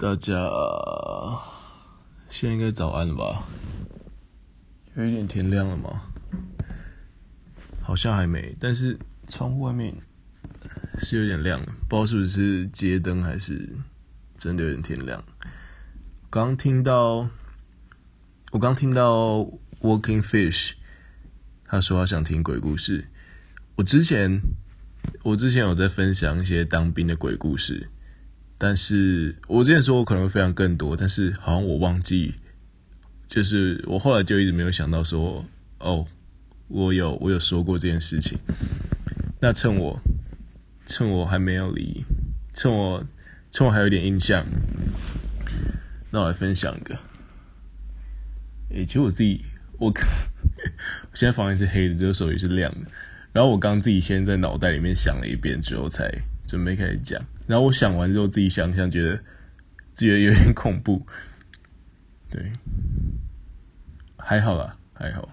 大家现在应该早安了吧？有一点天亮了吗？好像还没，但是窗户外面是有点亮，不知道是不是街灯还是真的有点天亮。刚听到，我刚听到 Walking Fish，他说他想听鬼故事。我之前，我之前有在分享一些当兵的鬼故事。但是我之前说我可能会分享更多，但是好像我忘记，就是我后来就一直没有想到说，哦，我有我有说过这件事情。那趁我趁我还没有离，趁我趁我还有点印象，那我来分享一个。诶，其实我自己 我现在房间是黑的，只有手机是亮的。然后我刚自己先在脑袋里面想了一遍之后，才准备开始讲。然后我想完之后，自己想想，觉得觉得有点恐怖。对，还好啦，还好。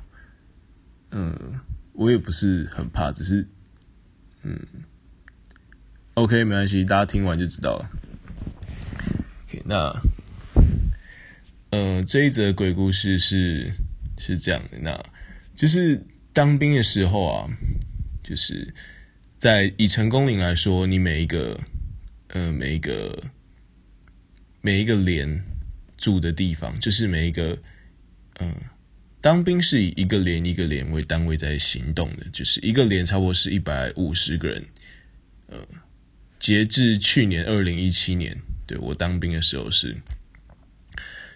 嗯，我也不是很怕，只是嗯，OK，没关系，大家听完就知道了。OK，那嗯，这一则鬼故事是是这样的，那就是当兵的时候啊，就是在以成功岭来说，你每一个。呃，每一个每一个连住的地方，就是每一个，嗯、呃，当兵是以一个连一个连为单位在行动的，就是一个连差不多是一百五十个人。呃，截至去年二零一七年，对，我当兵的时候是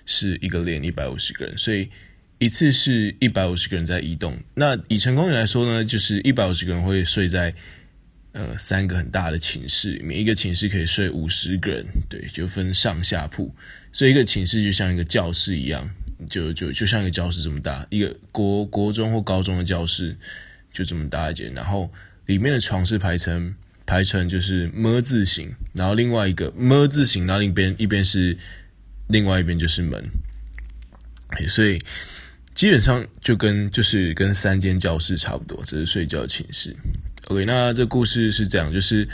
是一个连一百五十个人，所以一次是一百五十个人在移动。那以成功来说呢，就是一百五十个人会睡在。呃，三个很大的寝室，每一个寝室可以睡五十个人，对，就分上下铺，所以一个寝室就像一个教室一样，就就就像一个教室这么大，一个国国中或高中的教室就这么大一间，然后里面的床是排成排成就是么字形，然后另外一个么字形，然后另一边一边是另外一边就是门，所以基本上就跟就是跟三间教室差不多，只是睡觉寝室。OK，那这故事是这样，就是，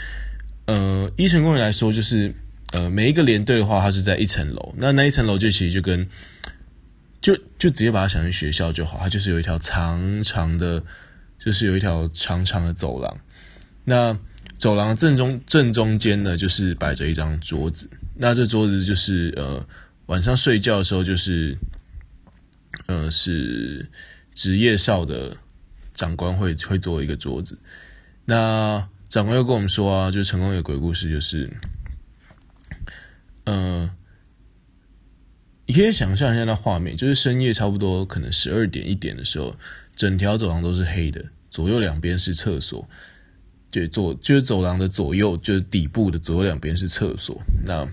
呃，依成功岭来说，就是，呃，每一个连队的话，它是在一层楼，那那一层楼就其实就跟，就就直接把它想成学校就好，它就是有一条长长的，就是有一条长长的走廊，那走廊正中正中间呢，就是摆着一张桌子，那这桌子就是呃晚上睡觉的时候，就是，呃是职业哨的长官会会做一个桌子。那长官又跟我们说啊，就是成功有鬼故事，就是，呃，你可以想象一下那画面，就是深夜差不多可能十二点一点的时候，整条走廊都是黑的，左右两边是厕所，对，左就是走廊的左右就是底部的左右两边是厕所，那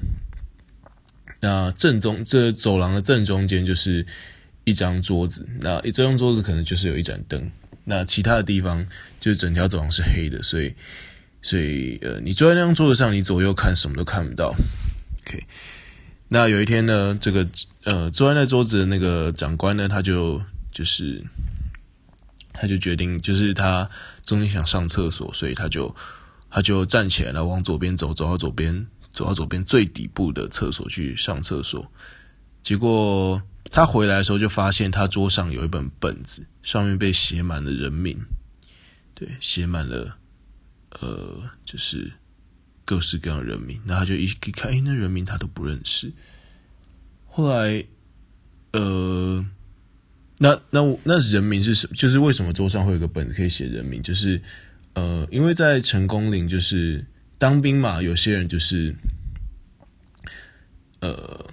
那正中这走廊的正中间就是一张桌子，那这张桌子可能就是有一盏灯。那其他的地方就是整条走廊是黑的，所以，所以呃，你坐在那张桌子上，你左右看什么都看不到。OK，那有一天呢，这个呃，坐在那桌子的那个长官呢，他就就是，他就决定，就是他中间想上厕所，所以他就他就站起来了，往左边走，走到左边，走到左边最底部的厕所去上厕所，结果。他回来的时候就发现他桌上有一本本子，上面被写满了人名，对，写满了，呃，就是各式各样的人名。然后他就一一看，哎，那人名他都不认识。后来，呃，那那那人名是什？就是为什么桌上会有个本子可以写人名？就是呃，因为在成功岭，就是当兵嘛，有些人就是，呃。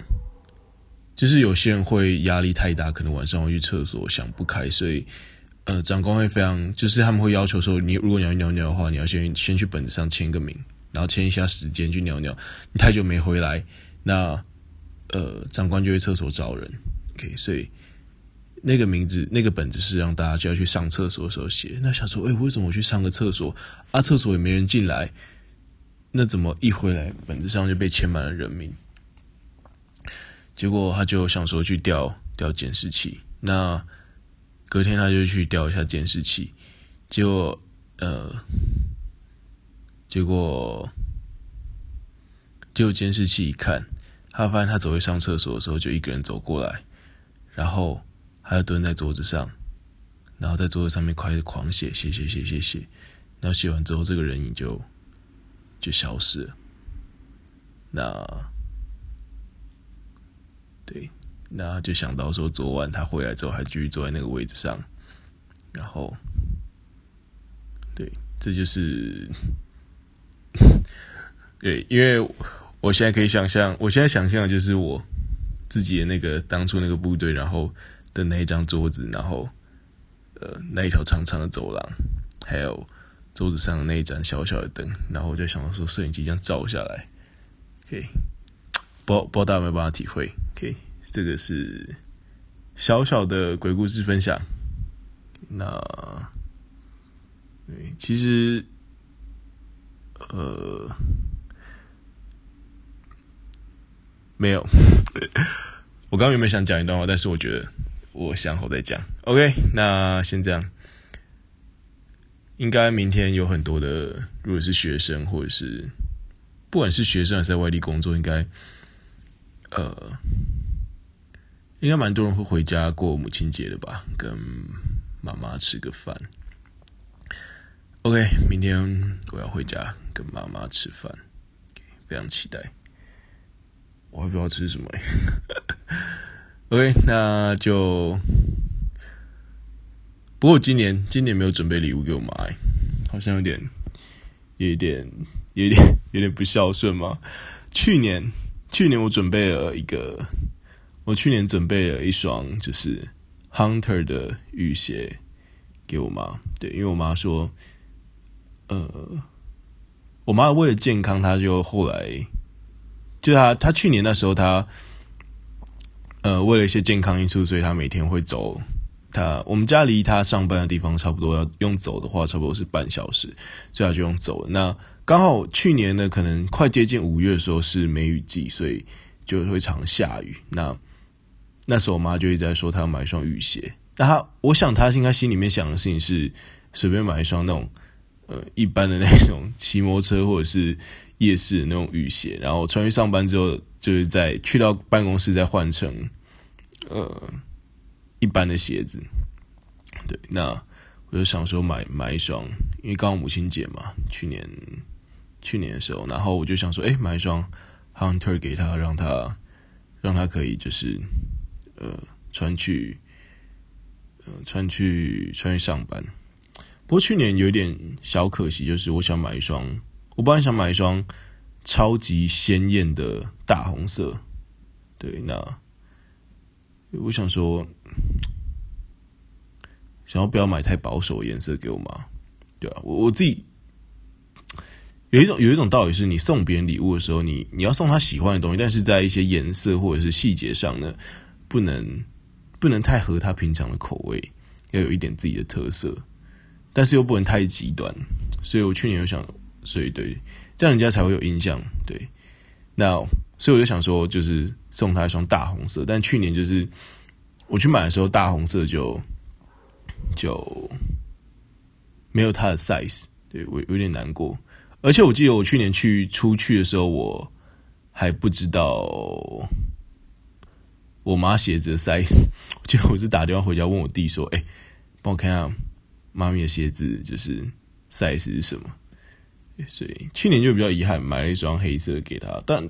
就是有些人会压力太大，可能晚上会去厕所想不开，所以呃，长官会非常，就是他们会要求说，你如果你要尿尿的话，你要先先去本子上签个名，然后签一下时间去尿尿。你太久没回来，那呃，长官就会厕所找人。OK，所以那个名字那个本子是让大家就要去上厕所的时候写。那想说，哎，为什么我去上个厕所啊？厕所也没人进来，那怎么一回来本子上就被签满了人名？结果他就想说去调调监视器，那隔天他就去调一下监视器，结果呃，结果结果监视器一看他发现他走去上厕所的时候，就一个人走过来，然后他就蹲在桌子上，然后在桌子上面开始狂写，写写写写写，然后写完之后，这个人影就就消失了。那对，那就想到说，昨晚他回来之后还继续坐在那个位置上，然后对，这就是 对，因为。我现在可以想象，我现在想象的就是我自己的那个当初那个部队，然后的那一张桌子，然后呃那一条长长的走廊，还有桌子上的那一盏小小的灯，然后我就想到说，摄影机这样照下来，OK，不不知道大家有没有办法体会？OK，这个是小小的鬼故事分享。那对，其实呃。没有，我刚刚原本想讲一段话，但是我觉得我想好再讲。OK，那先这样。应该明天有很多的，如果是学生或者是不管是学生还是在外地工作，应该呃，应该蛮多人会回家过母亲节的吧，跟妈妈吃个饭。OK，明天我要回家跟妈妈吃饭非常期待。我还不知道吃什么哎。OK，那就不过今年今年没有准备礼物给我妈，好像有点有一点有点有点不孝顺嘛。去年去年我准备了一个，我去年准备了一双就是 Hunter 的雨鞋给我妈。对，因为我妈说，呃，我妈为了健康，她就后来。就她她去年那时候她，呃，为了一些健康因素，所以她每天会走。他我们家离他上班的地方差不多，要用走的话，差不多是半小时，所以他就用走。那刚好去年呢，可能快接近五月的时候是梅雨季，所以就会常下雨。那那时候我妈就一直在说，她要买一双雨鞋。那她，我想她应该心里面想的事情是，随便买一双那种，呃，一般的那种骑摩托车或者是。夜市的那种雨鞋，然后穿去上班之后，就是在去到办公室再换成呃一般的鞋子。对，那我就想说买买一双，因为刚好母亲节嘛，去年去年的时候，然后我就想说，哎，买一双 Hunter 给他，让他让他可以就是呃穿去呃穿去穿去上班。不过去年有点小可惜，就是我想买一双。我本来想买一双超级鲜艳的大红色，对，那我想说，想要不要买太保守的颜色给我妈？对啊，我我自己有一种有一种道理是，你送别人礼物的时候，你你要送他喜欢的东西，但是在一些颜色或者是细节上呢，不能不能太合他平常的口味，要有一点自己的特色，但是又不能太极端，所以我去年有想。所以对，这样人家才会有印象。对，那所以我就想说，就是送他一双大红色。但去年就是我去买的时候，大红色就就没有他的 size，对，我有点难过。而且我记得我去年去出去的时候，我还不知道我妈鞋子的 size。我记得我是打电话回家问我弟说：“哎，帮我看下妈咪的鞋子，就是 size 是什么？”所以去年就比较遗憾，买了一双黑色给他，但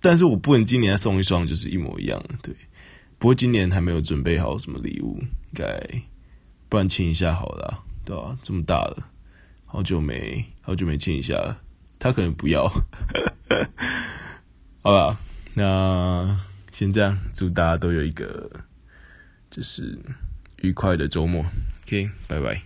但是我不能今年送一双就是一模一样的，对。不过今年还没有准备好什么礼物，应该不然亲一下好了，对吧、啊？这么大了，好久没好久没亲一下了，他可能不要。好了，那先这样，祝大家都有一个就是愉快的周末，OK，拜拜。